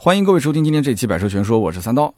欢迎各位收听今天这期《百车全说》，我是三刀。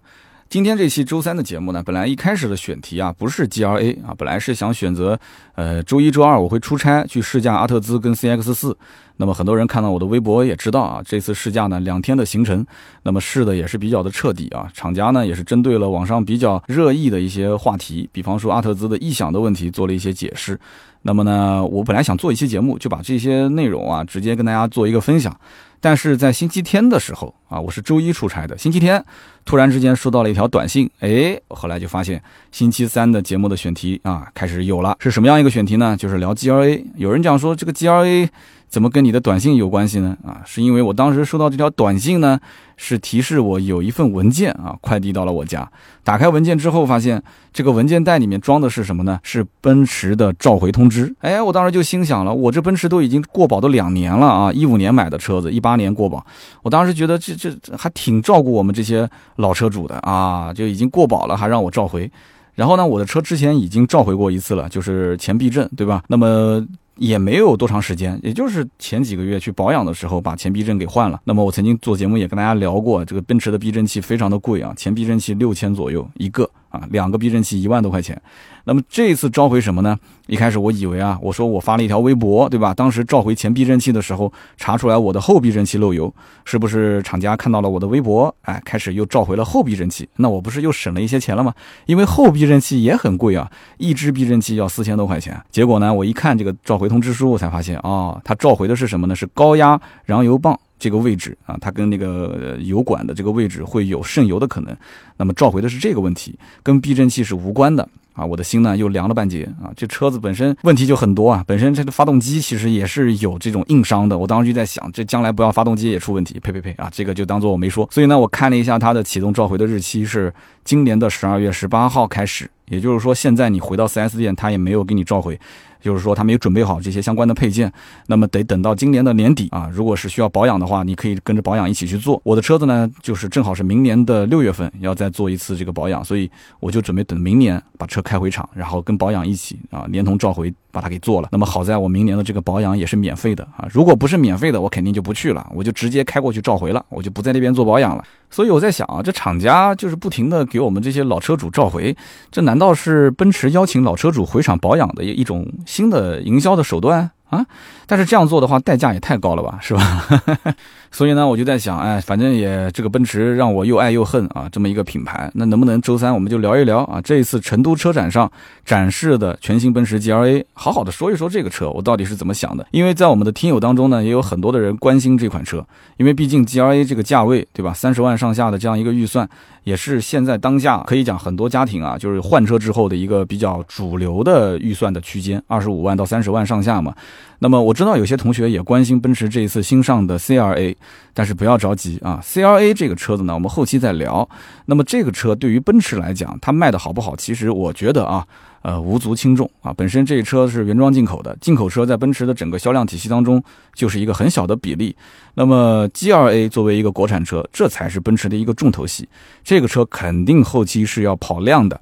今天这期周三的节目呢，本来一开始的选题啊不是 G R A 啊，本来是想选择，呃，周一周二我会出差去试驾阿特兹跟 C X 四。那么很多人看到我的微博也知道啊，这次试驾呢两天的行程，那么试的也是比较的彻底啊。厂家呢也是针对了网上比较热议的一些话题，比方说阿特兹的异响的问题做了一些解释。那么呢，我本来想做一期节目，就把这些内容啊直接跟大家做一个分享。但是在星期天的时候啊，我是周一出差的，星期天突然之间收到了一条短信，哎，后来就发现星期三的节目的选题啊开始有了，是什么样一个选题呢？就是聊 G R A，。有人讲说这个 G R A。怎么跟你的短信有关系呢？啊，是因为我当时收到这条短信呢，是提示我有一份文件啊，快递到了我家。打开文件之后，发现这个文件袋里面装的是什么呢？是奔驰的召回通知。哎，我当时就心想了，我这奔驰都已经过保都两年了啊，一五年买的车子，一八年过保。我当时觉得这这还挺照顾我们这些老车主的啊，就已经过保了，还让我召回。然后呢，我的车之前已经召回过一次了，就是前避震，对吧？那么。也没有多长时间，也就是前几个月去保养的时候，把前避震给换了。那么我曾经做节目也跟大家聊过，这个奔驰的避震器非常的贵啊，前避震器六千左右一个。啊，两个避震器一万多块钱，那么这次召回什么呢？一开始我以为啊，我说我发了一条微博，对吧？当时召回前避震器的时候，查出来我的后避震器漏油，是不是厂家看到了我的微博，哎，开始又召回了后避震器？那我不是又省了一些钱了吗？因为后避震器也很贵啊，一支避震器要四千多块钱。结果呢，我一看这个召回通知书，我才发现啊，它召回的是什么呢？是高压燃油棒。这个位置啊，它跟那个油管的这个位置会有渗油的可能，那么召回的是这个问题，跟避震器是无关的。啊。我的心呢又凉了半截啊。这车子本身问题就很多啊，本身这个发动机其实也是有这种硬伤的。我当时就在想，这将来不要发动机也出问题，呸呸呸啊！这个就当做我没说。所以呢，我看了一下它的启动召回的日期是今年的十二月十八号开始，也就是说现在你回到 4S 店，它也没有给你召回。就是说他没有准备好这些相关的配件，那么得等到今年的年底啊。如果是需要保养的话，你可以跟着保养一起去做。我的车子呢，就是正好是明年的六月份要再做一次这个保养，所以我就准备等明年把车开开回厂，然后跟保养一起啊，连同召回把它给做了。那么好在我明年的这个保养也是免费的啊。如果不是免费的，我肯定就不去了，我就直接开过去召回了，我就不在那边做保养了。所以我在想啊，这厂家就是不停的给我们这些老车主召回，这难道是奔驰邀请老车主回厂保养的一种新的营销的手段？啊，但是这样做的话，代价也太高了吧，是吧？所以呢，我就在想，哎，反正也这个奔驰让我又爱又恨啊，这么一个品牌，那能不能周三我们就聊一聊啊？这一次成都车展上展示的全新奔驰 G L A，好好的说一说这个车，我到底是怎么想的？因为在我们的听友当中呢，也有很多的人关心这款车，因为毕竟 G L A 这个价位，对吧？三十万上下的这样一个预算，也是现在当下可以讲很多家庭啊，就是换车之后的一个比较主流的预算的区间，二十五万到三十万上下嘛。那么我知道有些同学也关心奔驰这一次新上的 C R A，但是不要着急啊，C R A 这个车子呢，我们后期再聊。那么这个车对于奔驰来讲，它卖的好不好？其实我觉得啊，呃，无足轻重啊。本身这车是原装进口的，进口车在奔驰的整个销量体系当中就是一个很小的比例。那么 G R A 作为一个国产车，这才是奔驰的一个重头戏。这个车肯定后期是要跑量的。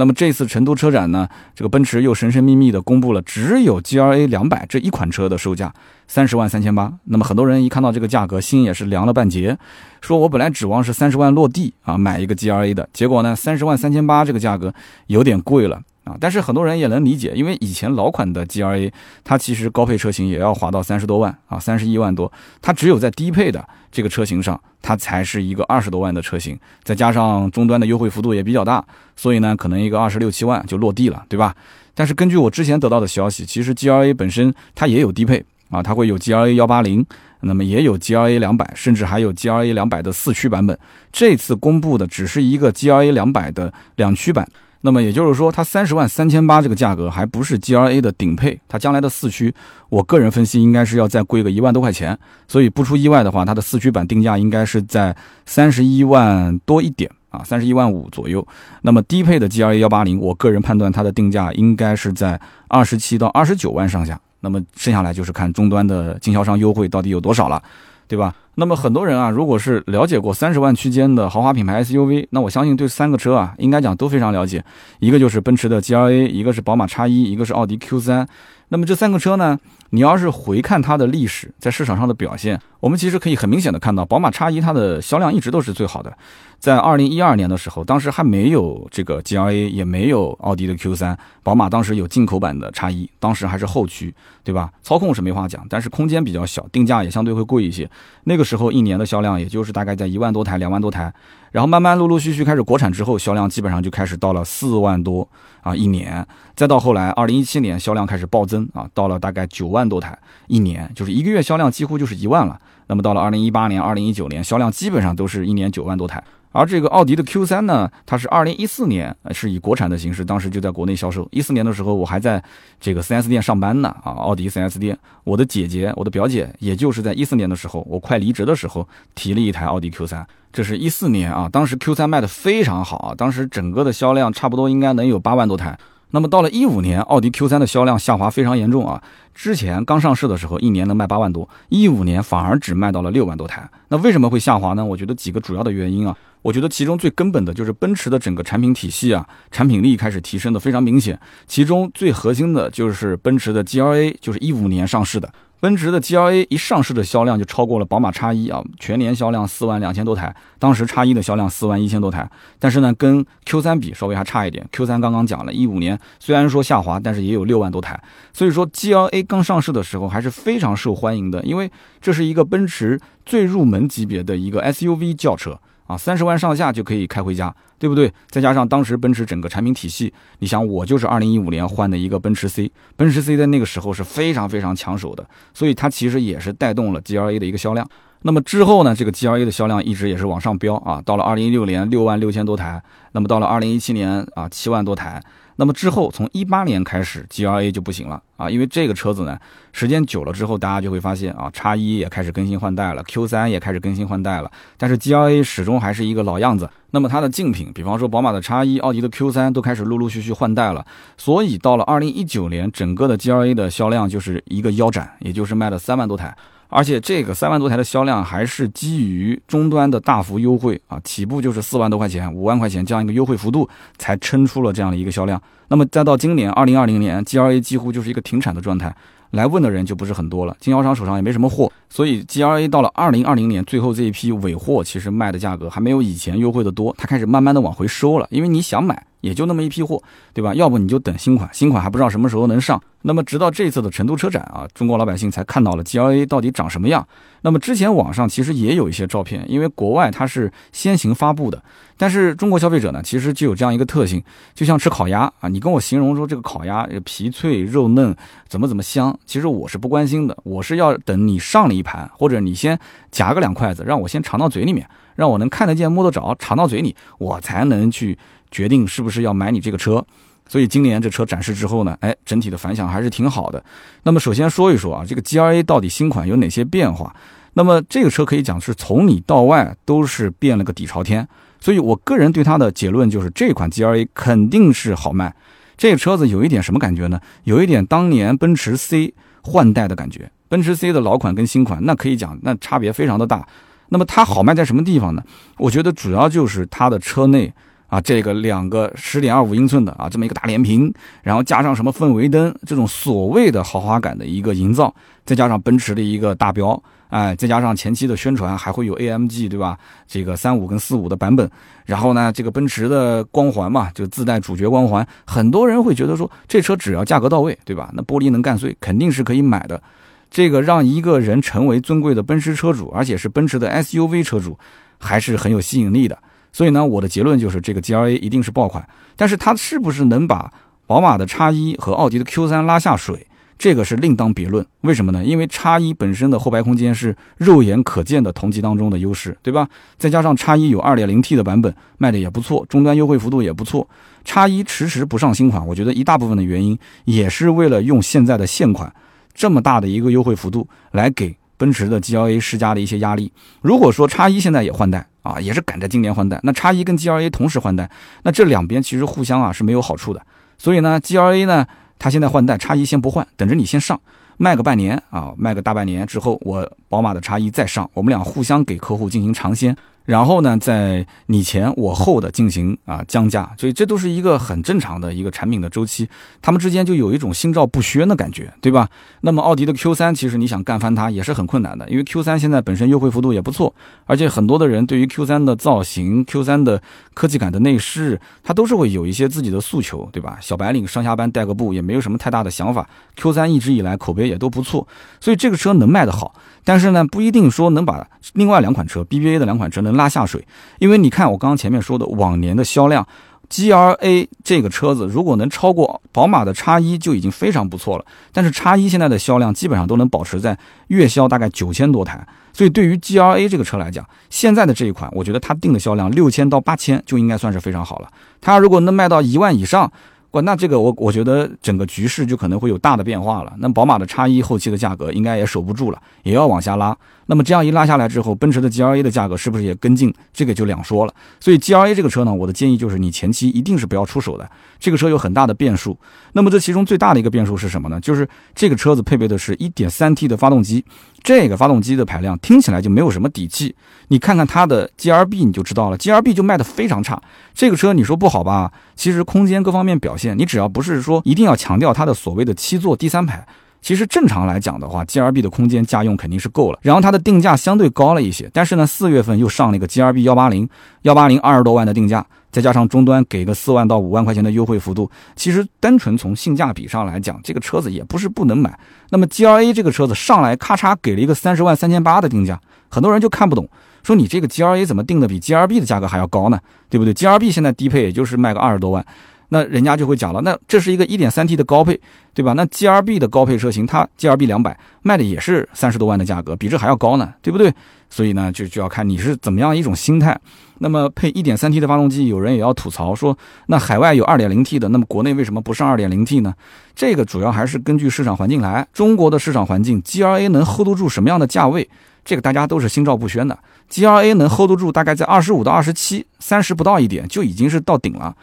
那么这次成都车展呢，这个奔驰又神神秘秘的公布了只有 G R A 两百这一款车的售价三十万三千八。那么很多人一看到这个价格，心也是凉了半截，说我本来指望是三十万落地啊买一个 G R A 的，结果呢三十万三千八这个价格有点贵了。啊，但是很多人也能理解，因为以前老款的 G R A，它其实高配车型也要划到三十多万啊，三十一万多，它只有在低配的这个车型上，它才是一个二十多万的车型，再加上终端的优惠幅度也比较大，所以呢，可能一个二十六七万就落地了，对吧？但是根据我之前得到的消息，其实 G R A 本身它也有低配啊，它会有 G R A 幺八零，那么也有 G R A 两百，甚至还有 G R A 两百的四驱版本。这次公布的只是一个 G R A 两百的两驱版。那么也就是说，它三十万三千八这个价格还不是 G R A 的顶配，它将来的四驱，我个人分析应该是要再贵个一万多块钱。所以不出意外的话，它的四驱版定价应该是在三十一万多一点啊，三十一万五左右。那么低配的 G R A 幺八零，我个人判断它的定价应该是在二十七到二十九万上下。那么剩下来就是看终端的经销商优惠到底有多少了，对吧？那么很多人啊，如果是了解过三十万区间的豪华品牌 SUV，那我相信对三个车啊，应该讲都非常了解。一个就是奔驰的 GLA，一个是宝马 X1，一个是奥迪 Q3。那么这三个车呢，你要是回看它的历史，在市场上的表现，我们其实可以很明显的看到，宝马 X1 它的销量一直都是最好的。在二零一二年的时候，当时还没有这个 GLA，也没有奥迪的 Q3，宝马当时有进口版的 X1，当时还是后驱，对吧？操控是没话讲，但是空间比较小，定价也相对会贵一些。那个时候一年的销量也就是大概在一万多台、两万多台，然后慢慢陆陆续续开始国产之后，销量基本上就开始到了四万多啊一年，再到后来二零一七年销量开始暴增啊，到了大概九万多台一年，就是一个月销量几乎就是一万了。那么到了二零一八年、二零一九年，销量基本上都是一年九万多台。而这个奥迪的 Q3 呢，它是二零一四年是以国产的形式，当时就在国内销售。一四年的时候，我还在这个 4S 店上班呢，啊，奥迪 4S 店。我的姐姐，我的表姐，也就是在一四年的时候，我快离职的时候，提了一台奥迪 Q3。这是一四年啊，当时 Q3 卖的非常好啊，当时整个的销量差不多应该能有八万多台。那么到了一五年，奥迪 Q3 的销量下滑非常严重啊。之前刚上市的时候，一年能卖八万多，一五年反而只卖到了六万多台。那为什么会下滑呢？我觉得几个主要的原因啊。我觉得其中最根本的就是奔驰的整个产品体系啊，产品力开始提升的非常明显。其中最核心的就是奔驰的 GLA，就是一五年上市的。奔驰的 GLA 一上市的销量就超过了宝马 X1 啊，全年销量四万两千多台。当时 X1 的销量四万一千多台，但是呢，跟 Q3 比稍微还差一点。Q3 刚刚讲了一五年虽然说下滑，但是也有六万多台。所以说 GLA 刚上市的时候还是非常受欢迎的，因为这是一个奔驰最入门级别的一个 SUV 轿车。啊，三十万上下就可以开回家，对不对？再加上当时奔驰整个产品体系，你想我就是二零一五年换的一个奔驰 C，奔驰 C 在那个时候是非常非常抢手的，所以它其实也是带动了 GLA 的一个销量。那么之后呢，这个 GLA 的销量一直也是往上飙啊，到了二零一六年六万六千多台，那么到了二零一七年啊七万多台。那么之后，从一八年开始，GLA 就不行了啊，因为这个车子呢，时间久了之后，大家就会发现啊，叉一也开始更新换代了，Q 三也开始更新换代了，但是 GLA 始终还是一个老样子。那么它的竞品，比方说宝马的叉一、奥迪的 Q 三，都开始陆陆续续换代了。所以到了二零一九年，整个的 GLA 的销量就是一个腰斩，也就是卖了三万多台。而且这个三万多台的销量还是基于终端的大幅优惠啊，起步就是四万多块钱、五万块钱这样一个优惠幅度，才撑出了这样的一个销量。那么再到今年二零二零年，GLA 几乎就是一个停产的状态，来问的人就不是很多了，经销商手上也没什么货，所以 GLA 到了二零二零年最后这一批尾货，其实卖的价格还没有以前优惠的多，它开始慢慢的往回收了，因为你想买。也就那么一批货，对吧？要不你就等新款，新款还不知道什么时候能上。那么直到这次的成都车展啊，中国老百姓才看到了 GLA 到底长什么样。那么之前网上其实也有一些照片，因为国外它是先行发布的，但是中国消费者呢，其实就有这样一个特性，就像吃烤鸭啊，你跟我形容说这个烤鸭皮脆肉嫩，怎么怎么香，其实我是不关心的，我是要等你上了一盘，或者你先夹个两筷子，让我先尝到嘴里面，让我能看得见摸得着，尝到嘴里，我才能去。决定是不是要买你这个车，所以今年这车展示之后呢，哎，整体的反响还是挺好的。那么首先说一说啊，这个 G R A 到底新款有哪些变化？那么这个车可以讲是从里到外都是变了个底朝天。所以我个人对它的结论就是，这款 G R A 肯定是好卖。这个车子有一点什么感觉呢？有一点当年奔驰 C 换代的感觉。奔驰 C 的老款跟新款，那可以讲那差别非常的大。那么它好卖在什么地方呢？我觉得主要就是它的车内。啊，这个两个十点二五英寸的啊，这么一个大连屏，然后加上什么氛围灯，这种所谓的豪华感的一个营造，再加上奔驰的一个大标，哎，再加上前期的宣传还会有 AMG 对吧？这个三五跟四五的版本，然后呢，这个奔驰的光环嘛，就自带主角光环，很多人会觉得说，这车只要价格到位，对吧？那玻璃能干碎，肯定是可以买的。这个让一个人成为尊贵的奔驰车主，而且是奔驰的 SUV 车主，还是很有吸引力的。所以呢，我的结论就是这个 GLA 一定是爆款，但是它是不是能把宝马的 X1 和奥迪的 Q3 拉下水，这个是另当别论。为什么呢？因为 X1 本身的后排空间是肉眼可见的同级当中的优势，对吧？再加上 X1 有 2.0T 的版本卖的也不错，终端优惠幅度也不错。X1 迟迟不上新款，我觉得一大部分的原因也是为了用现在的现款这么大的一个优惠幅度来给奔驰的 GLA 施加的一些压力。如果说叉一现在也换代，啊，也是赶着今年换代。那叉一跟 G L A 同时换代，那这两边其实互相啊是没有好处的。所以呢，G L A 呢，它现在换代，叉一先不换，等着你先上，卖个半年啊，卖个大半年之后，我宝马的叉一再上，我们俩互相给客户进行尝鲜。然后呢，在你前我后的进行啊降价，所以这都是一个很正常的一个产品的周期，他们之间就有一种心照不宣的感觉，对吧？那么奥迪的 Q3 其实你想干翻它也是很困难的，因为 Q3 现在本身优惠幅度也不错，而且很多的人对于 Q3 的造型、Q3 的科技感的内饰，它都是会有一些自己的诉求，对吧？小白领上下班带个步也没有什么太大的想法，Q3 一直以来口碑也都不错，所以这个车能卖得好。但是呢，不一定说能把另外两款车 BBA 的两款车呢能拉下水，因为你看我刚刚前面说的往年的销量，G R A 这个车子如果能超过宝马的叉一就已经非常不错了。但是叉一现在的销量基本上都能保持在月销大概九千多台，所以对于 G R A 这个车来讲，现在的这一款，我觉得它定的销量六千到八千就应该算是非常好了。它如果能卖到一万以上。哇，那这个我我觉得整个局势就可能会有大的变化了。那宝马的叉一后期的价格应该也守不住了，也要往下拉。那么这样一拉下来之后，奔驰的 G L A 的价格是不是也跟进？这个就两说了。所以 G L A 这个车呢，我的建议就是你前期一定是不要出手的。这个车有很大的变数。那么这其中最大的一个变数是什么呢？就是这个车子配备的是一点三 T 的发动机，这个发动机的排量听起来就没有什么底气。你看看它的 G R B 你就知道了，G R B 就卖的非常差。这个车你说不好吧？其实空间各方面表现，你只要不是说一定要强调它的所谓的七座第三排。其实正常来讲的话，G R B 的空间家用肯定是够了。然后它的定价相对高了一些，但是呢，四月份又上了一个 G R B 幺八零，幺八零二十多万的定价，再加上终端给个四万到五万块钱的优惠幅度，其实单纯从性价比上来讲，这个车子也不是不能买。那么 G R A 这个车子上来咔嚓给了一个三十万三千八的定价，很多人就看不懂，说你这个 G R A 怎么定的比 G R B 的价格还要高呢？对不对？G R B 现在低配也就是卖个二十多万。那人家就会讲了，那这是一个 1.3T 的高配，对吧？那 GRB 的高配车型，它 GRB 两百卖的也是三十多万的价格，比这还要高呢，对不对？所以呢，就就要看你是怎么样一种心态。那么配 1.3T 的发动机，有人也要吐槽说，那海外有 2.0T 的，那么国内为什么不上 2.0T 呢？这个主要还是根据市场环境来。中国的市场环境，G R A 能 hold 得住什么样的价位？这个大家都是心照不宣的。G R A 能 hold 得住大概在二十五到二十七，三十不到一点就已经是到顶了。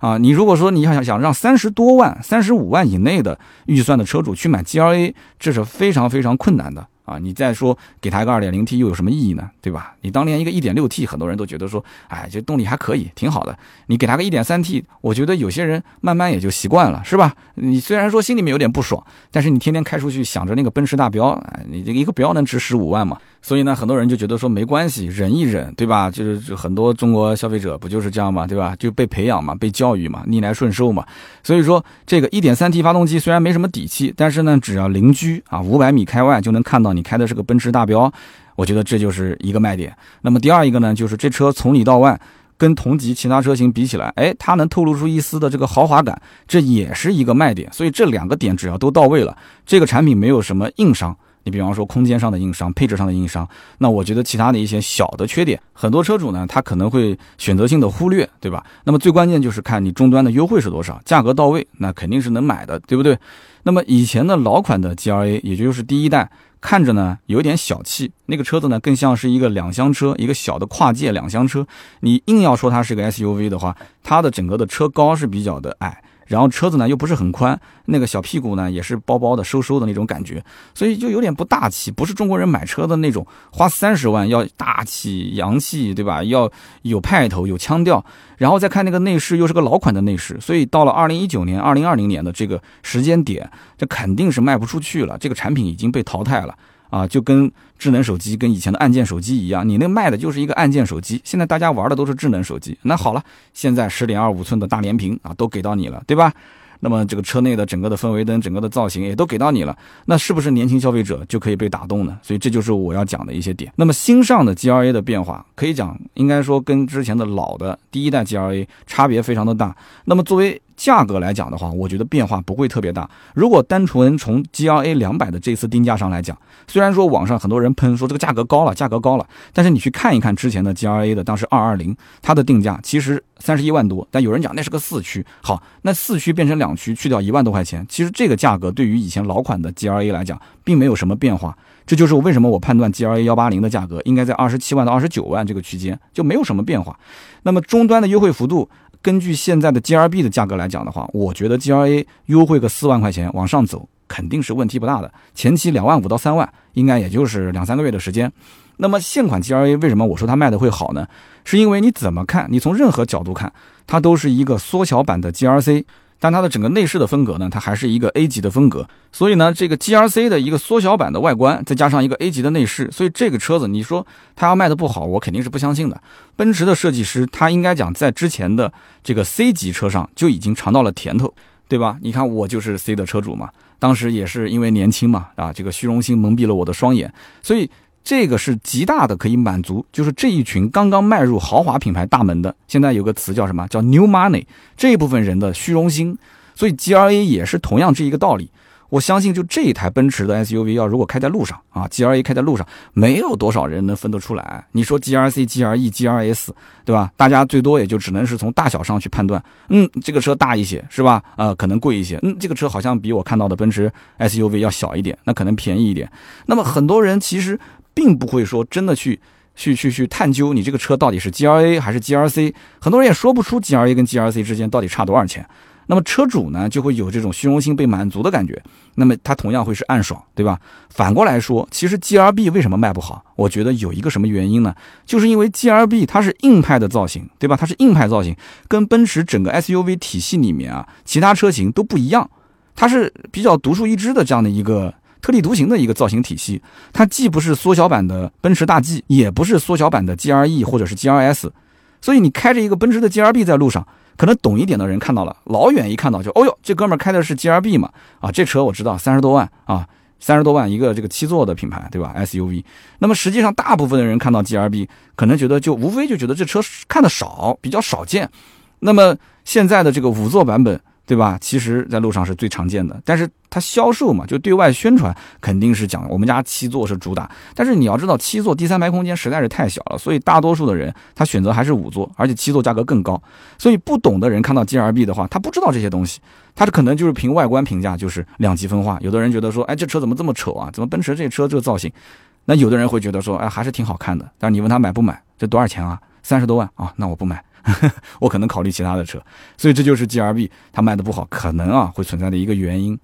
啊，你如果说你想想让三十多万、三十五万以内的预算的车主去买 G L A，这是非常非常困难的。啊！你再说给他一个二点零 T 又有什么意义呢？对吧？你当年一个一点六 T，很多人都觉得说，哎，这动力还可以，挺好的。你给他个一点三 T，我觉得有些人慢慢也就习惯了，是吧？你虽然说心里面有点不爽，但是你天天开出去想着那个奔驰大标，哎，你这一个标能值十五万嘛？所以呢，很多人就觉得说没关系，忍一忍，对吧？就是很多中国消费者不就是这样嘛，对吧？就被培养嘛，被教育嘛，逆来顺受嘛。所以说，这个 1.3T 发动机虽然没什么底气，但是呢，只要邻居啊五百米开外就能看到你你开的是个奔驰大标，我觉得这就是一个卖点。那么第二一个呢，就是这车从里到外跟同级其他车型比起来，哎，它能透露出一丝的这个豪华感，这也是一个卖点。所以这两个点只要都到位了，这个产品没有什么硬伤。你比方说空间上的硬伤、配置上的硬伤，那我觉得其他的一些小的缺点，很多车主呢他可能会选择性的忽略，对吧？那么最关键就是看你终端的优惠是多少，价格到位，那肯定是能买的，对不对？那么以前的老款的 G R A，也就是第一代，看着呢有点小气，那个车子呢更像是一个两厢车，一个小的跨界两厢车。你硬要说它是个 S U V 的话，它的整个的车高是比较的矮。然后车子呢又不是很宽，那个小屁股呢也是包包的、收收的那种感觉，所以就有点不大气，不是中国人买车的那种花三十万要大气洋气，对吧？要有派头、有腔调。然后再看那个内饰，又是个老款的内饰，所以到了二零一九年、二零二零年的这个时间点，这肯定是卖不出去了，这个产品已经被淘汰了。啊，就跟智能手机跟以前的按键手机一样，你那卖的就是一个按键手机。现在大家玩的都是智能手机。那好了，现在十点二五寸的大连屏啊，都给到你了，对吧？那么这个车内的整个的氛围灯、整个的造型也都给到你了，那是不是年轻消费者就可以被打动呢？所以这就是我要讲的一些点。那么新上的 G L A 的变化，可以讲应该说跟之前的老的第一代 G L A 差别非常的大。那么作为价格来讲的话，我觉得变化不会特别大。如果单纯从 G L A 两百的这次定价上来讲，虽然说网上很多人喷说这个价格高了，价格高了，但是你去看一看之前的 G L A 的当时二二零，它的定价其实三十一万多，但有人讲那是个四驱。好，那四驱变成两驱，去掉一万多块钱，其实这个价格对于以前老款的 G L A 来讲，并没有什么变化。这就是为什么我判断 G L A 幺八零的价格应该在二十七万到二十九万这个区间，就没有什么变化。那么终端的优惠幅度。根据现在的 G R B 的价格来讲的话，我觉得 G R A 优惠个四万块钱往上走肯定是问题不大的。前期两万五到三万，应该也就是两三个月的时间。那么现款 G R A 为什么我说它卖的会好呢？是因为你怎么看，你从任何角度看，它都是一个缩小版的 G R C。但它的整个内饰的风格呢，它还是一个 A 级的风格，所以呢，这个 GRC 的一个缩小版的外观，再加上一个 A 级的内饰，所以这个车子你说它要卖的不好，我肯定是不相信的。奔驰的设计师他应该讲在之前的这个 C 级车上就已经尝到了甜头，对吧？你看我就是 C 的车主嘛，当时也是因为年轻嘛，啊，这个虚荣心蒙蔽了我的双眼，所以。这个是极大的可以满足，就是这一群刚刚迈入豪华品牌大门的，现在有个词叫什么？叫 New Money 这一部分人的虚荣心，所以 G R A 也是同样这一个道理。我相信就这一台奔驰的 S U V 要如果开在路上啊，G R A 开在路上，没有多少人能分得出来。你说 G R C、G R E、G R S，对吧？大家最多也就只能是从大小上去判断，嗯，这个车大一些是吧？呃，可能贵一些，嗯，这个车好像比我看到的奔驰 S U V 要小一点，那可能便宜一点。那么很多人其实。并不会说真的去去去去探究你这个车到底是 G R A 还是 G R C，很多人也说不出 G R A 跟 G R C 之间到底差多少钱。那么车主呢就会有这种虚荣心被满足的感觉，那么他同样会是暗爽，对吧？反过来说，其实 G R B 为什么卖不好？我觉得有一个什么原因呢？就是因为 G R B 它是硬派的造型，对吧？它是硬派造型，跟奔驰整个 S U V 体系里面啊其他车型都不一样，它是比较独树一帜的这样的一个。特立独行的一个造型体系，它既不是缩小版的奔驰大 G，也不是缩小版的 G R E 或者是 G R S，所以你开着一个奔驰的 G R B 在路上，可能懂一点的人看到了，老远一看到就，哦哟，这哥们开的是 G R B 嘛，啊，这车我知道，三十多万啊，三十多万一个这个七座的品牌，对吧？S U V，那么实际上大部分的人看到 G R B，可能觉得就无非就觉得这车看的少，比较少见，那么现在的这个五座版本。对吧？其实，在路上是最常见的，但是它销售嘛，就对外宣传肯定是讲我们家七座是主打。但是你要知道，七座第三排空间实在是太小了，所以大多数的人他选择还是五座，而且七座价格更高。所以不懂的人看到 G R B 的话，他不知道这些东西，他可能就是凭外观评价就是两极分化。有的人觉得说，哎，这车怎么这么丑啊？怎么奔驰这车这个造型？那有的人会觉得说，哎，还是挺好看的。但是你问他买不买？这多少钱啊？三十多万啊？那我不买。我可能考虑其他的车，所以这就是 G R B 它卖的不好，可能啊会存在的一个原因。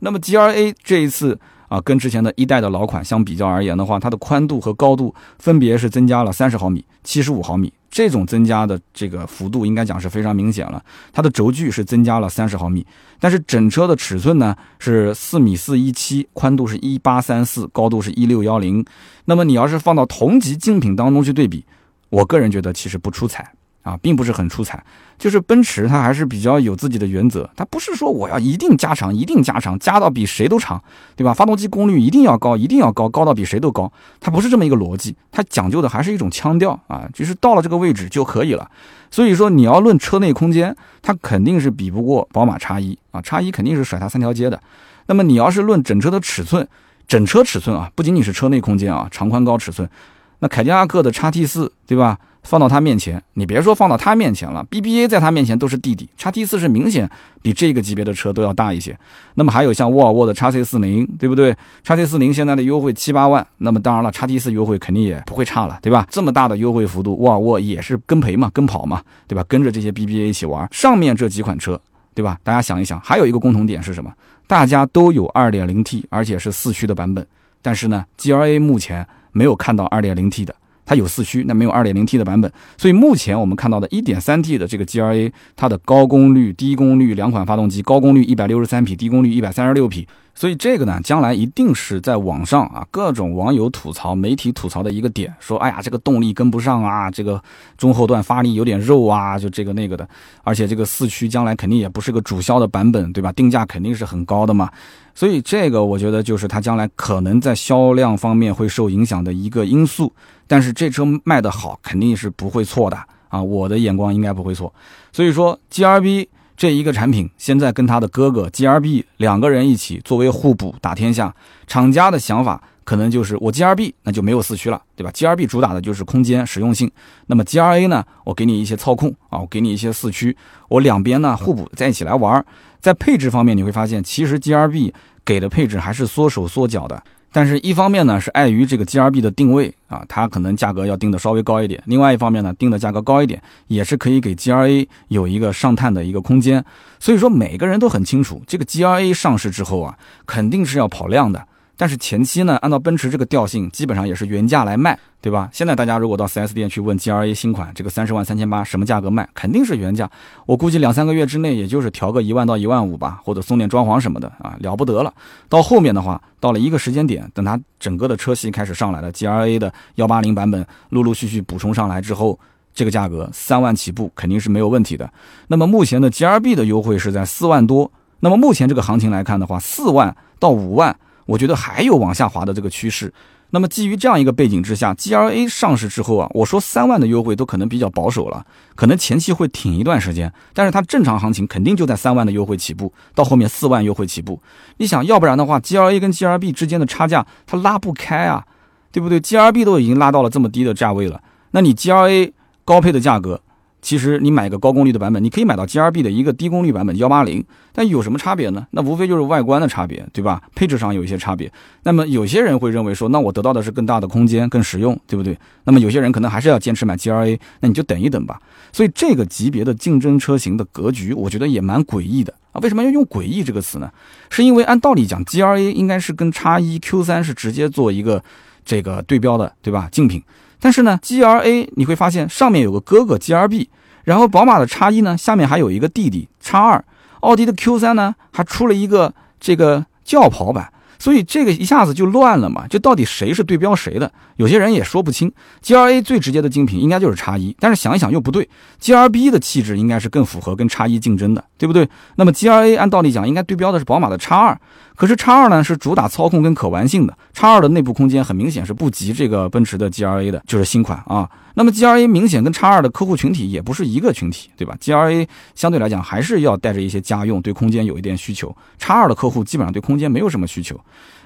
那么 G R A 这一次啊，跟之前的一代的老款相比较而言的话，它的宽度和高度分别是增加了三十毫米、七十五毫米，这种增加的这个幅度应该讲是非常明显了。它的轴距是增加了三十毫米，但是整车的尺寸呢是四米四一七，宽度是一八三四，高度是一六幺零。那么你要是放到同级竞品当中去对比，我个人觉得其实不出彩。啊，并不是很出彩，就是奔驰它还是比较有自己的原则，它不是说我要一定加长，一定加长，加到比谁都长，对吧？发动机功率一定要高，一定要高，高到比谁都高，它不是这么一个逻辑，它讲究的还是一种腔调啊，就是到了这个位置就可以了。所以说你要论车内空间，它肯定是比不过宝马叉一啊，叉一肯定是甩它三条街的。那么你要是论整车的尺寸，整车尺寸啊，不仅仅是车内空间啊，长宽高尺寸，那凯迪拉克的叉 T 四，对吧？放到他面前，你别说放到他面前了，BBA 在他面前都是弟弟。叉 T 四是明显比这个级别的车都要大一些。那么还有像沃尔沃的叉 C 四零，对不对？叉 C 四零现在的优惠七八万，那么当然了，叉 T 四优惠肯定也不会差了，对吧？这么大的优惠幅度，沃尔沃也是跟赔嘛，跟跑嘛，对吧？跟着这些 BBA 一起玩。上面这几款车，对吧？大家想一想，还有一个共同点是什么？大家都有 2.0T，而且是四驱的版本，但是呢，GLA 目前没有看到 2.0T 的。它有四驱，那没有 2.0T 的版本，所以目前我们看到的 1.3T 的这个 G R A，它的高功率、低功率两款发动机，高功率163匹，低功率136匹。所以这个呢，将来一定是在网上啊，各种网友吐槽、媒体吐槽的一个点，说哎呀，这个动力跟不上啊，这个中后段发力有点肉啊，就这个那个的，而且这个四驱将来肯定也不是个主销的版本，对吧？定价肯定是很高的嘛。所以这个我觉得就是它将来可能在销量方面会受影响的一个因素。但是这车卖得好，肯定是不会错的啊，我的眼光应该不会错。所以说，G R B。这一个产品现在跟他的哥哥 G R B 两个人一起作为互补打天下，厂家的想法可能就是我 G R B 那就没有四驱了，对吧？G R B 主打的就是空间实用性，那么 G R A 呢，我给你一些操控啊，我给你一些四驱，我两边呢互补在一起来玩，在配置方面你会发现，其实 G R B 给的配置还是缩手缩脚的。但是，一方面呢，是碍于这个 G R B 的定位啊，它可能价格要定的稍微高一点；另外一方面呢，定的价格高一点，也是可以给 G R A 有一个上探的一个空间。所以说，每个人都很清楚，这个 G R A 上市之后啊，肯定是要跑量的。但是前期呢，按照奔驰这个调性，基本上也是原价来卖，对吧？现在大家如果到 4S 店去问 G R A 新款这个三十万三千八什么价格卖，肯定是原价。我估计两三个月之内，也就是调个一万到一万五吧，或者送点装潢什么的啊，了不得了。到后面的话，到了一个时间点，等它整个的车系开始上来了，G R A 的幺八零版本陆陆续续补充上来之后，这个价格三万起步肯定是没有问题的。那么目前的 G R B 的优惠是在四万多。那么目前这个行情来看的话，四万到五万。我觉得还有往下滑的这个趋势。那么基于这样一个背景之下，G L A 上市之后啊，我说三万的优惠都可能比较保守了，可能前期会挺一段时间，但是它正常行情肯定就在三万的优惠起步，到后面四万优惠起步。你想要不然的话，G L A 跟 G R B 之间的差价它拉不开啊，对不对？G R B 都已经拉到了这么低的价位了，那你 G L A 高配的价格。其实你买个高功率的版本，你可以买到 G R B 的一个低功率版本幺八零，但有什么差别呢？那无非就是外观的差别，对吧？配置上有一些差别。那么有些人会认为说，那我得到的是更大的空间，更实用，对不对？那么有些人可能还是要坚持买 G R A，那你就等一等吧。所以这个级别的竞争车型的格局，我觉得也蛮诡异的啊。为什么要用诡异这个词呢？是因为按道理讲，G R A 应该是跟叉一 Q 三是直接做一个这个对标的，对吧？竞品。但是呢，G R A 你会发现上面有个哥哥 G R B，然后宝马的叉一呢下面还有一个弟弟叉二，奥迪的 Q 三呢还出了一个这个轿跑版。所以这个一下子就乱了嘛，就到底谁是对标谁的？有些人也说不清。G R A 最直接的竞品应该就是叉一，但是想一想又不对，G R B 的气质应该是更符合跟叉一竞争的，对不对？那么 G R A 按道理讲应该对标的是宝马的叉二，可是叉二呢是主打操控跟可玩性的，叉二的内部空间很明显是不及这个奔驰的 G R A 的，就是新款啊。那么 G R A 明显跟叉二的客户群体也不是一个群体，对吧？G R A 相对来讲还是要带着一些家用，对空间有一点需求。叉二的客户基本上对空间没有什么需求。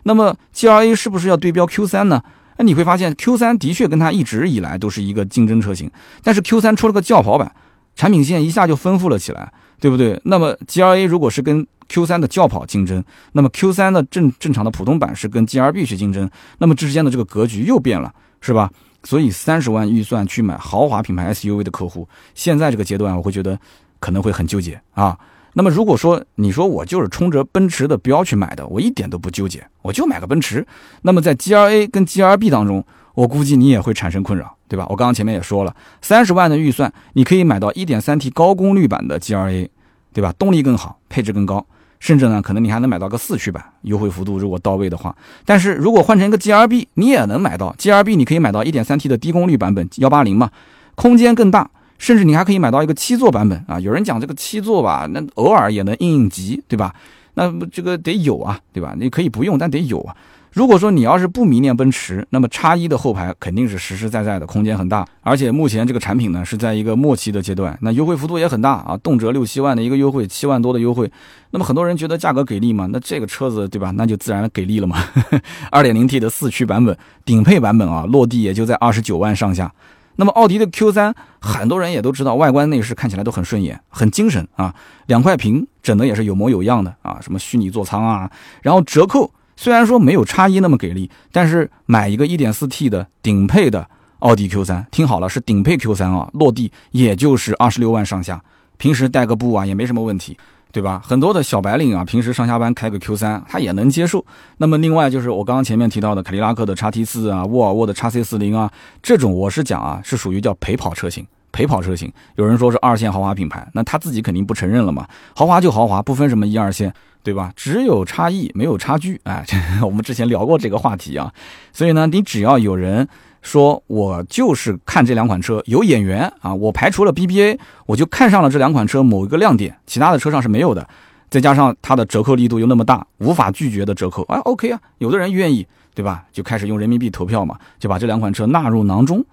那么 G R A 是不是要对标 Q 三呢？那你会发现 Q 三的确跟它一直以来都是一个竞争车型，但是 Q 三出了个轿跑版，产品线一下就丰富了起来，对不对？那么 G R A 如果是跟 Q 三的轿跑竞争，那么 Q 三的正正常的普通版是跟 G R B 去竞争，那么之间的这个格局又变了，是吧？所以三十万预算去买豪华品牌 SUV 的客户，现在这个阶段我会觉得可能会很纠结啊。那么如果说你说我就是冲着奔驰的标去买的，我一点都不纠结，我就买个奔驰。那么在 G R A 跟 G R B 当中，我估计你也会产生困扰，对吧？我刚刚前面也说了，三十万的预算你可以买到一点三 T 高功率版的 G R A，对吧？动力更好，配置更高。甚至呢，可能你还能买到个四驱版，优惠幅度如果到位的话。但是如果换成一个 G R B，你也能买到 G R B，你可以买到一点三 T 的低功率版本幺八零嘛，空间更大，甚至你还可以买到一个七座版本啊。有人讲这个七座吧，那偶尔也能应应急，对吧？那这个得有啊，对吧？你可以不用，但得有啊。如果说你要是不迷恋奔驰，那么叉一的后排肯定是实实在在的，空间很大，而且目前这个产品呢是在一个末期的阶段，那优惠幅度也很大啊，动辄六七万的一个优惠，七万多的优惠，那么很多人觉得价格给力嘛，那这个车子对吧，那就自然给力了嘛。二点零 T 的四驱版本，顶配版本啊，落地也就在二十九万上下。那么奥迪的 Q 三，很多人也都知道，外观内饰看起来都很顺眼，很精神啊，两块屏整的也是有模有样的啊，什么虚拟座舱啊，然后折扣。虽然说没有叉一那么给力，但是买一个 1.4T 的顶配的奥迪 Q3，听好了，是顶配 Q3 啊，落地也就是二十六万上下，平时带个步啊也没什么问题，对吧？很多的小白领啊，平时上下班开个 Q3，他也能接受。那么另外就是我刚刚前面提到的凯迪拉克的叉 T 四啊，沃尔沃的叉 C 四零啊，这种我是讲啊，是属于叫陪跑车型。陪跑车型，有人说是二线豪华品牌，那他自己肯定不承认了嘛？豪华就豪华，不分什么一二线。对吧？只有差异，没有差距。哎，我们之前聊过这个话题啊。所以呢，你只要有人说我就是看这两款车有眼缘啊，我排除了 BBA，我就看上了这两款车某一个亮点，其他的车上是没有的。再加上它的折扣力度又那么大，无法拒绝的折扣，哎，OK 啊。有的人愿意，对吧？就开始用人民币投票嘛，就把这两款车纳入囊中。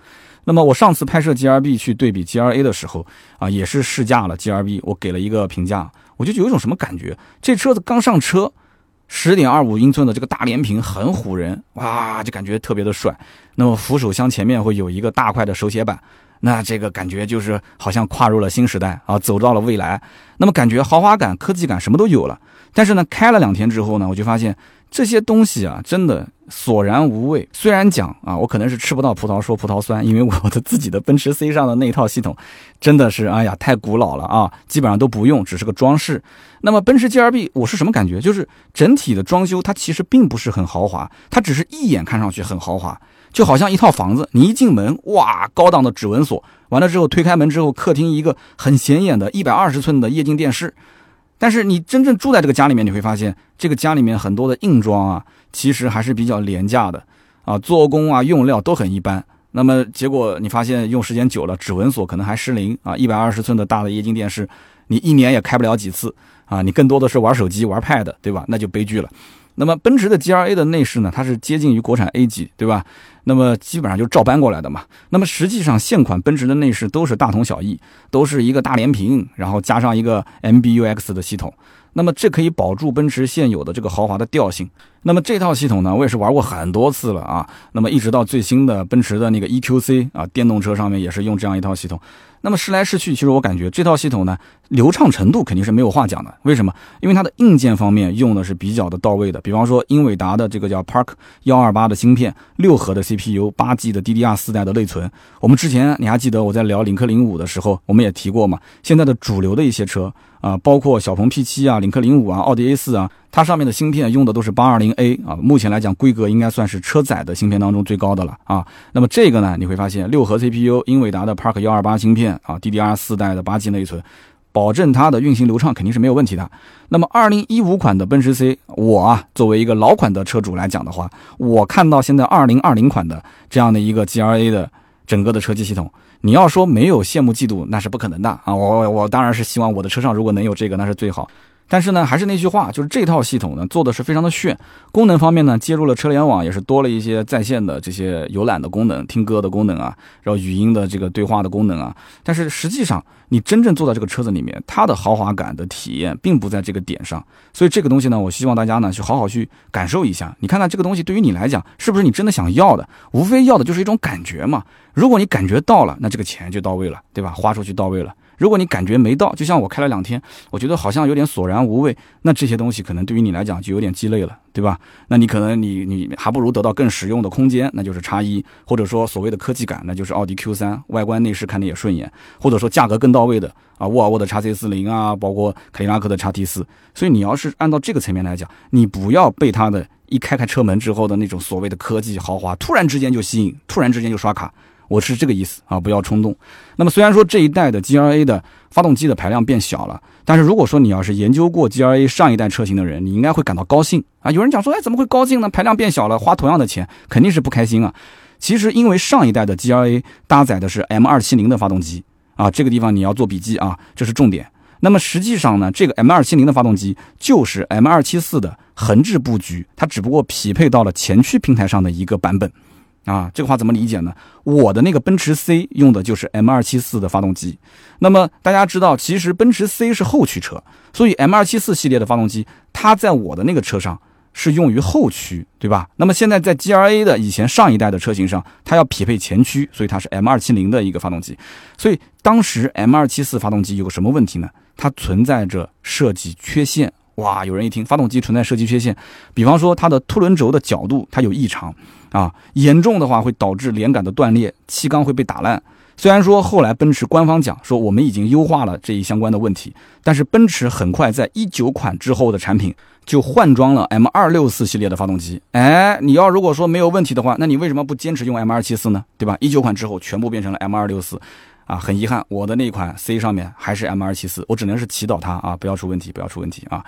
那么我上次拍摄 GRB 去对比 GRA 的时候啊，也是试驾了 GRB，我给了一个评价。我就有一种什么感觉？这车子刚上车，十点二五英寸的这个大连屏很唬人，哇，就感觉特别的帅。那么扶手箱前面会有一个大块的手写板，那这个感觉就是好像跨入了新时代啊，走到了未来。那么感觉豪华感、科技感什么都有了。但是呢，开了两天之后呢，我就发现这些东西啊，真的索然无味。虽然讲啊，我可能是吃不到葡萄说葡萄酸，因为我的自己的奔驰 C 上的那套系统真的是，哎呀，太古老了啊，基本上都不用，只是个装饰。那么奔驰 GLB 我是什么感觉？就是整体的装修它其实并不是很豪华，它只是一眼看上去很豪华，就好像一套房子，你一进门，哇，高档的指纹锁，完了之后推开门之后，客厅一个很显眼的一百二十寸的液晶电视。但是你真正住在这个家里面，你会发现这个家里面很多的硬装啊，其实还是比较廉价的啊，做工啊用料都很一般。那么结果你发现用时间久了，指纹锁可能还失灵啊，一百二十寸的大的液晶电视，你一年也开不了几次啊，你更多的是玩手机玩 Pad 对吧？那就悲剧了。那么奔驰的 G R A 的内饰呢，它是接近于国产 A 级对吧？那么基本上就照搬过来的嘛。那么实际上现款奔驰的内饰都是大同小异，都是一个大连屏，然后加上一个 M B U X 的系统。那么这可以保住奔驰现有的这个豪华的调性。那么这套系统呢，我也是玩过很多次了啊。那么一直到最新的奔驰的那个 E Q C 啊，电动车上面也是用这样一套系统。那么试来试去，其实我感觉这套系统呢，流畅程度肯定是没有话讲的。为什么？因为它的硬件方面用的是比较的到位的。比方说英伟达的这个叫 Park 幺二八的芯片，六核的 CPU，八 G 的 DDR 四代的内存。我们之前你还记得我在聊领克零五的时候，我们也提过嘛？现在的主流的一些车啊，包括小鹏 P 七啊、领克零五啊、奥迪 A 四啊。它上面的芯片用的都是八二零 A 啊，目前来讲规格应该算是车载的芯片当中最高的了啊。那么这个呢，你会发现六核 CPU，英伟达的 Park 幺二八芯片啊，DDR 四代的八 G 内存，保证它的运行流畅肯定是没有问题的。那么二零一五款的奔驰 C，我啊作为一个老款的车主来讲的话，我看到现在二零二零款的这样的一个 GLA 的整个的车机系统，你要说没有羡慕嫉妒那是不可能的啊。我我当然是希望我的车上如果能有这个那是最好。但是呢，还是那句话，就是这套系统呢做的是非常的炫。功能方面呢，接入了车联网，也是多了一些在线的这些游览的功能、听歌的功能啊，然后语音的这个对话的功能啊。但是实际上，你真正坐在这个车子里面，它的豪华感的体验并不在这个点上。所以这个东西呢，我希望大家呢去好好去感受一下。你看看这个东西对于你来讲，是不是你真的想要的？无非要的就是一种感觉嘛。如果你感觉到了，那这个钱就到位了，对吧？花出去到位了。如果你感觉没到，就像我开了两天，我觉得好像有点索然无味，那这些东西可能对于你来讲就有点鸡肋了，对吧？那你可能你你还不如得到更实用的空间，那就是叉一，或者说所谓的科技感，那就是奥迪 Q 三，外观内饰看的也顺眼，或者说价格更到位的啊，沃尔沃的叉 C 四零啊，包括凯迪拉克的叉 T 四。所以你要是按照这个层面来讲，你不要被它的一开开车门之后的那种所谓的科技豪华突然之间就吸引，突然之间就刷卡。我是这个意思啊，不要冲动。那么虽然说这一代的 G R A 的发动机的排量变小了，但是如果说你要是研究过 G R A 上一代车型的人，你应该会感到高兴啊。有人讲说，哎，怎么会高兴呢？排量变小了，花同样的钱，肯定是不开心啊。其实因为上一代的 G R A 搭载的是 M 二七零的发动机啊，这个地方你要做笔记啊，这是重点。那么实际上呢，这个 M 二七零的发动机就是 M 二七四的横置布局，它只不过匹配到了前驱平台上的一个版本。啊，这个话怎么理解呢？我的那个奔驰 C 用的就是 M 二七四的发动机。那么大家知道，其实奔驰 C 是后驱车，所以 M 二七四系列的发动机，它在我的那个车上是用于后驱，对吧？那么现在在 G R A 的以前上一代的车型上，它要匹配前驱，所以它是 M 二七零的一个发动机。所以当时 M 二七四发动机有个什么问题呢？它存在着设计缺陷。哇，有人一听发动机存在设计缺陷，比方说它的凸轮轴的角度它有异常。啊，严重的话会导致连杆的断裂，气缸会被打烂。虽然说后来奔驰官方讲说我们已经优化了这一相关的问题，但是奔驰很快在一九款之后的产品就换装了 M 二六四系列的发动机。哎，你要如果说没有问题的话，那你为什么不坚持用 M 二七四呢？对吧？一九款之后全部变成了 M 二六四。啊，很遗憾，我的那款 C 上面还是 M 二七四，我只能是祈祷它啊，不要出问题，不要出问题啊。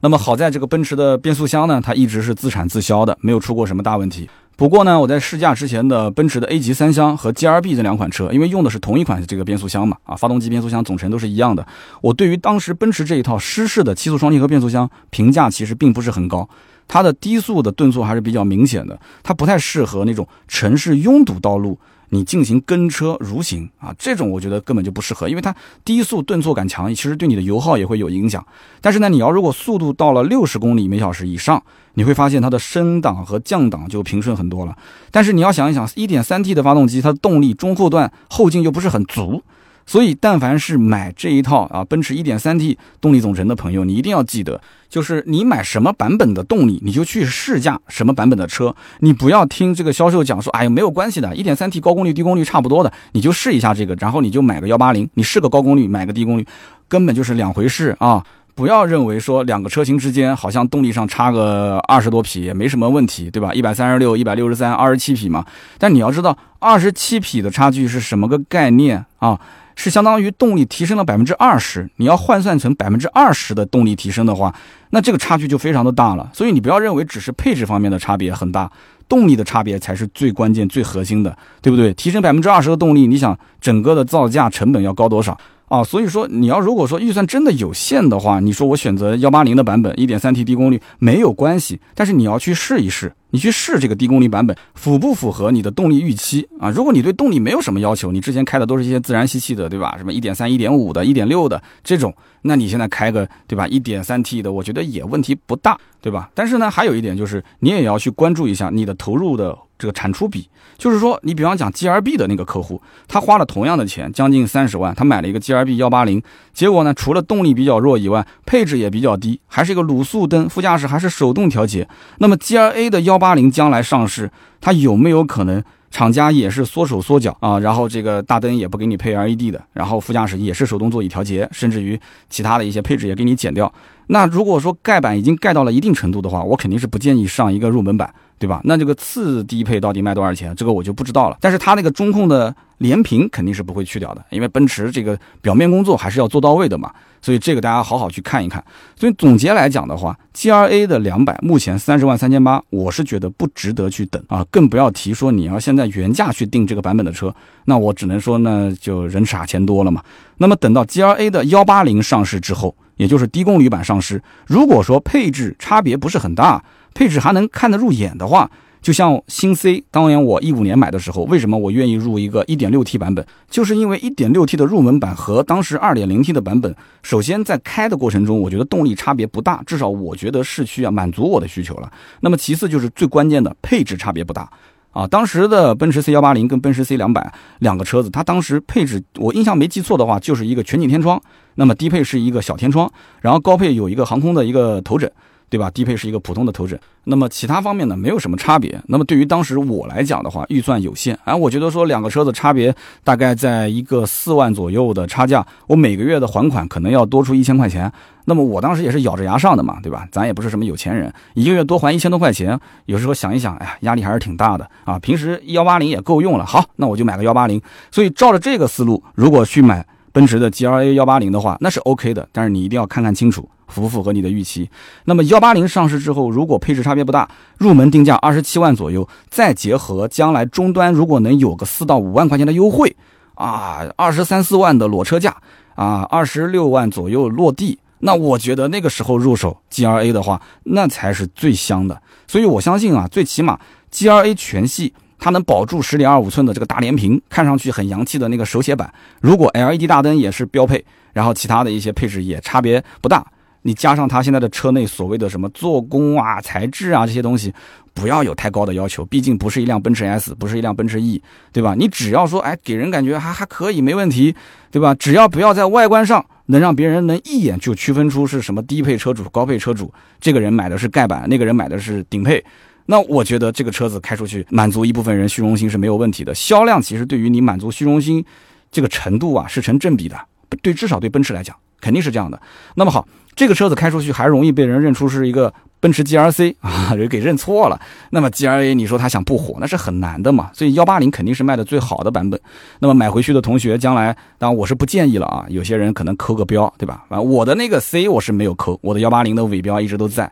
那么好在这个奔驰的变速箱呢，它一直是自产自销的，没有出过什么大问题。不过呢，我在试驾之前的奔驰的 A 级三厢和 GRB 这两款车，因为用的是同一款这个变速箱嘛，啊，发动机、变速箱总成都是一样的。我对于当时奔驰这一套湿式的七速双离合变速箱评价其实并不是很高，它的低速的顿挫还是比较明显的，它不太适合那种城市拥堵道路。你进行跟车如行啊，这种我觉得根本就不适合，因为它低速顿挫感强，其实对你的油耗也会有影响。但是呢，你要如果速度到了六十公里每小时以上，你会发现它的升档和降档就平顺很多了。但是你要想一想，一点三 T 的发动机，它的动力中后段后劲又不是很足，所以，但凡是买这一套啊，奔驰 1.3T 动力总成的朋友，你一定要记得，就是你买什么版本的动力，你就去试驾什么版本的车。你不要听这个销售讲说，哎呀，没有关系的，1.3T 高功率、低功率差不多的，你就试一下这个，然后你就买个180，你试个高功率，买个低功率，根本就是两回事啊！不要认为说两个车型之间好像动力上差个二十多匹也没什么问题，对吧？一百三十六、一百六十三、二十七匹嘛。但你要知道，二十七匹的差距是什么个概念啊？是相当于动力提升了百分之二十，你要换算成百分之二十的动力提升的话，那这个差距就非常的大了。所以你不要认为只是配置方面的差别很大，动力的差别才是最关键、最核心的，对不对？提升百分之二十的动力，你想整个的造价成本要高多少？啊，所以说你要如果说预算真的有限的话，你说我选择幺八零的版本，一点三 T 低功率没有关系，但是你要去试一试，你去试这个低功率版本符不符合你的动力预期啊？如果你对动力没有什么要求，你之前开的都是一些自然吸气的，对吧？什么一点三、一点五的、一点六的这种，那你现在开个对吧？一点三 T 的，我觉得也问题不大，对吧？但是呢，还有一点就是你也要去关注一下你的投入的。这个产出比，就是说，你比方讲 G R B 的那个客户，他花了同样的钱，将近三十万，他买了一个 G R B 幺八零，结果呢，除了动力比较弱以外，配置也比较低，还是一个卤素灯，副驾驶还是手动调节。那么 G R A 的幺八零将来上市，它有没有可能厂家也是缩手缩脚啊？然后这个大灯也不给你配 L E D 的，然后副驾驶也是手动座椅调节，甚至于其他的一些配置也给你减掉。那如果说盖板已经盖到了一定程度的话，我肯定是不建议上一个入门版。对吧？那这个次低配到底卖多少钱？这个我就不知道了。但是它那个中控的连屏肯定是不会去掉的，因为奔驰这个表面工作还是要做到位的嘛。所以这个大家好好去看一看。所以总结来讲的话，G R A 的两百目前三十万三千八，我是觉得不值得去等啊，更不要提说你要现在原价去订这个版本的车，那我只能说呢，就人傻钱多了嘛。那么等到 G R A 的幺八零上市之后，也就是低功率版上市，如果说配置差别不是很大。配置还能看得入眼的话，就像新 C，当年我一五年买的时候，为什么我愿意入一个 1.6T 版本？就是因为 1.6T 的入门版和当时 2.0T 的版本，首先在开的过程中，我觉得动力差别不大，至少我觉得市区啊满足我的需求了。那么其次就是最关键的配置差别不大啊。当时的奔驰 C180 跟奔驰 C200 两个车子，它当时配置我印象没记错的话，就是一个全景天窗，那么低配是一个小天窗，然后高配有一个航空的一个头枕。对吧？低配是一个普通的头枕，那么其他方面呢没有什么差别。那么对于当时我来讲的话，预算有限，哎，我觉得说两个车子差别大概在一个四万左右的差价，我每个月的还款可能要多出一千块钱。那么我当时也是咬着牙上的嘛，对吧？咱也不是什么有钱人，一个月多还一千多块钱，有时候想一想，哎呀，压力还是挺大的啊。平时幺八零也够用了，好，那我就买个幺八零。所以照着这个思路，如果去买奔驰的 G L A 幺八零的话，那是 OK 的，但是你一定要看看清楚。符不符合你的预期？那么幺八零上市之后，如果配置差别不大，入门定价二十七万左右，再结合将来终端如果能有个四到五万块钱的优惠，啊，二十三四万的裸车价，啊，二十六万左右落地，那我觉得那个时候入手 G R A 的话，那才是最香的。所以我相信啊，最起码 G R A 全系它能保住十点二五寸的这个大连屏，看上去很洋气的那个手写板，如果 L E D 大灯也是标配，然后其他的一些配置也差别不大。你加上它现在的车内所谓的什么做工啊、材质啊这些东西，不要有太高的要求，毕竟不是一辆奔驰 S，不是一辆奔驰 E，对吧？你只要说，哎，给人感觉还还可以，没问题，对吧？只要不要在外观上能让别人能一眼就区分出是什么低配车主、高配车主，这个人买的是盖板，那个人买的是顶配，那我觉得这个车子开出去满足一部分人虚荣心是没有问题的。销量其实对于你满足虚荣心这个程度啊是成正比的，对，至少对奔驰来讲肯定是这样的。那么好。这个车子开出去还容易被人认出是一个。奔驰 G R C 啊，人给认错了。那么 G R A，你说他想不火，那是很难的嘛。所以幺八零肯定是卖的最好的版本。那么买回去的同学，将来当然我是不建议了啊。有些人可能抠个标，对吧？啊，我的那个 C 我是没有抠，我的幺八零的尾标一直都在。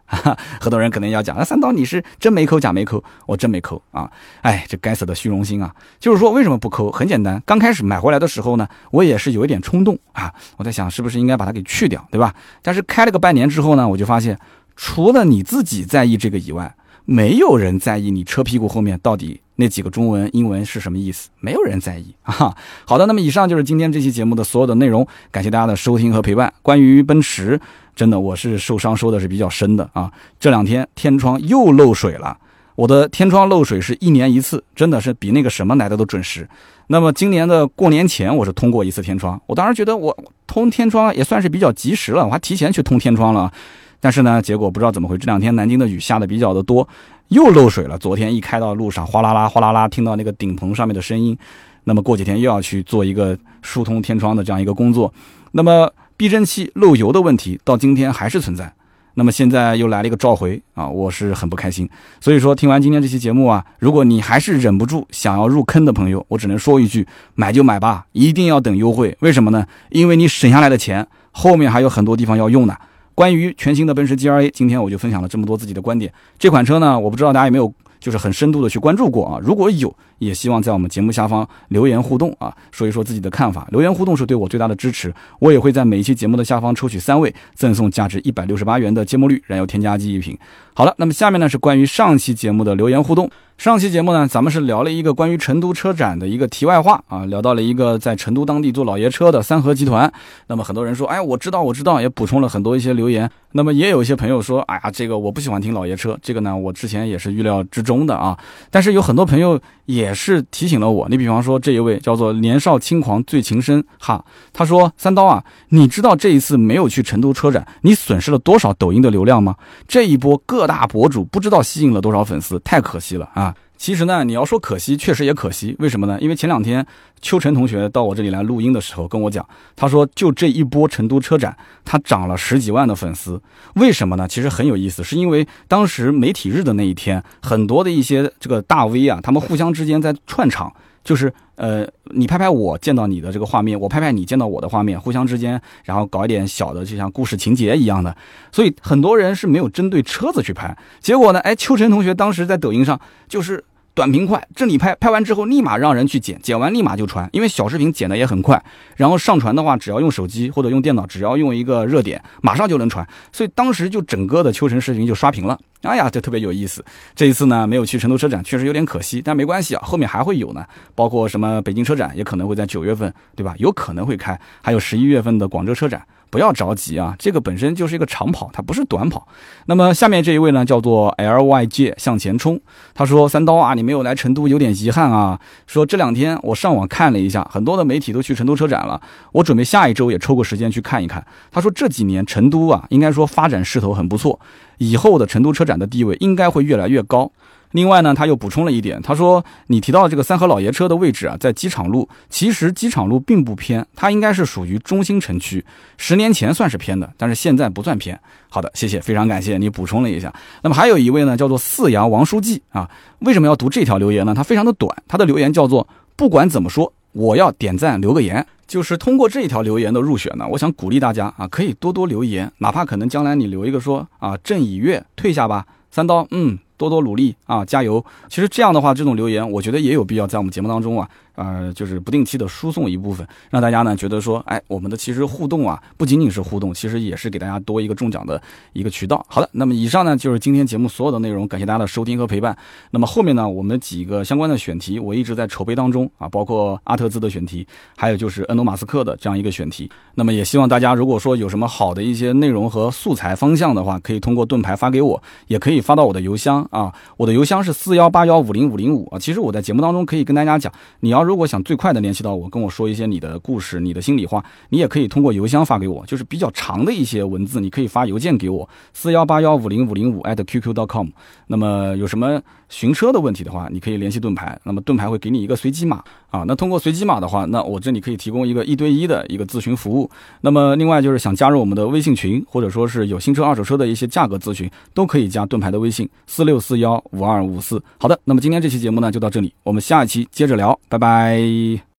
很多人可能要讲，那三刀你是真没抠假没抠？我真没抠啊！哎，这该死的虚荣心啊！就是说为什么不抠？很简单，刚开始买回来的时候呢，我也是有一点冲动啊。我在想是不是应该把它给去掉，对吧？但是开了个半年之后呢，我就发现。除了你自己在意这个以外，没有人在意你车屁股后面到底那几个中文、英文是什么意思，没有人在意啊。好的，那么以上就是今天这期节目的所有的内容，感谢大家的收听和陪伴。关于奔驰，真的我是受伤收的是比较深的啊。这两天天窗又漏水了，我的天窗漏水是一年一次，真的是比那个什么来的都准时。那么今年的过年前，我是通过一次天窗，我当时觉得我通天窗也算是比较及时了，我还提前去通天窗了。但是呢，结果不知道怎么回，这两天南京的雨下的比较的多，又漏水了。昨天一开到路上，哗啦啦哗啦啦，听到那个顶棚上面的声音。那么过几天又要去做一个疏通天窗的这样一个工作。那么避震器漏油的问题到今天还是存在。那么现在又来了一个召回啊，我是很不开心。所以说听完今天这期节目啊，如果你还是忍不住想要入坑的朋友，我只能说一句：买就买吧，一定要等优惠。为什么呢？因为你省下来的钱后面还有很多地方要用呢。关于全新的奔驰 G R A，今天我就分享了这么多自己的观点。这款车呢，我不知道大家有没有就是很深度的去关注过啊？如果有，也希望在我们节目下方留言互动啊，说一说自己的看法。留言互动是对我最大的支持。我也会在每一期节目的下方抽取三位，赠送价值一百六十八元的芥末绿燃油添加剂一瓶。好了，那么下面呢是关于上期节目的留言互动。上期节目呢，咱们是聊了一个关于成都车展的一个题外话啊，聊到了一个在成都当地做老爷车的三和集团。那么很多人说，哎，我知道，我知道，也补充了很多一些留言。那么也有一些朋友说，哎呀，这个我不喜欢听老爷车，这个呢，我之前也是预料之中的啊。但是有很多朋友也是提醒了我，你比方说这一位叫做年少轻狂醉情深哈，他说三刀啊，你知道这一次没有去成都车展，你损失了多少抖音的流量吗？这一波各大博主不知道吸引了多少粉丝，太可惜了啊。其实呢，你要说可惜，确实也可惜。为什么呢？因为前两天秋晨同学到我这里来录音的时候跟我讲，他说就这一波成都车展，他涨了十几万的粉丝。为什么呢？其实很有意思，是因为当时媒体日的那一天，很多的一些这个大 V 啊，他们互相之间在串场。就是呃，你拍拍我见到你的这个画面，我拍拍你见到我的画面，互相之间，然后搞一点小的，就像故事情节一样的。所以很多人是没有针对车子去拍。结果呢，哎，秋晨同学当时在抖音上就是短平快，这里拍拍完之后，立马让人去剪，剪完立马就传，因为小视频剪的也很快。然后上传的话，只要用手机或者用电脑，只要用一个热点，马上就能传。所以当时就整个的秋晨视频就刷屏了。哎呀，这特别有意思。这一次呢，没有去成都车展，确实有点可惜，但没关系啊，后面还会有呢。包括什么北京车展，也可能会在九月份，对吧？有可能会开，还有十一月份的广州车展。不要着急啊，这个本身就是一个长跑，它不是短跑。那么下面这一位呢，叫做 L Y J 向前冲。他说：“三刀啊，你没有来成都，有点遗憾啊。说这两天我上网看了一下，很多的媒体都去成都车展了，我准备下一周也抽个时间去看一看。”他说：“这几年成都啊，应该说发展势头很不错，以后的成都车展的地位应该会越来越高。”另外呢，他又补充了一点，他说：“你提到这个三河老爷车的位置啊，在机场路，其实机场路并不偏，它应该是属于中心城区。十年前算是偏的，但是现在不算偏。”好的，谢谢，非常感谢你补充了一下。那么还有一位呢，叫做四阳王书记啊，为什么要读这条留言呢？他非常的短，他的留言叫做：“不管怎么说，我要点赞留个言。”就是通过这一条留言的入选呢，我想鼓励大家啊，可以多多留言，哪怕可能将来你留一个说啊，朕已阅，退下吧，三刀，嗯。多多努力啊，加油！其实这样的话，这种留言我觉得也有必要在我们节目当中啊。呃，就是不定期的输送一部分，让大家呢觉得说，哎，我们的其实互动啊，不仅仅是互动，其实也是给大家多一个中奖的一个渠道。好的，那么以上呢就是今天节目所有的内容，感谢大家的收听和陪伴。那么后面呢，我们几个相关的选题，我一直在筹备当中啊，包括阿特兹的选题，还有就是恩诺马斯克的这样一个选题。那么也希望大家如果说有什么好的一些内容和素材方向的话，可以通过盾牌发给我，也可以发到我的邮箱啊，我的邮箱是四幺八幺五零五零五啊。其实我在节目当中可以跟大家讲，你要如果想最快的联系到我，跟我说一些你的故事、你的心里话，你也可以通过邮箱发给我，就是比较长的一些文字，你可以发邮件给我，四幺八幺五零五零五 @qq.com。那么有什么寻车的问题的话，你可以联系盾牌，那么盾牌会给你一个随机码啊。那通过随机码的话，那我这里可以提供一个一对一的一个咨询服务。那么另外就是想加入我们的微信群，或者说是有新车、二手车的一些价格咨询，都可以加盾牌的微信四六四幺五二五四。好的，那么今天这期节目呢就到这里，我们下一期接着聊，拜拜。Bye.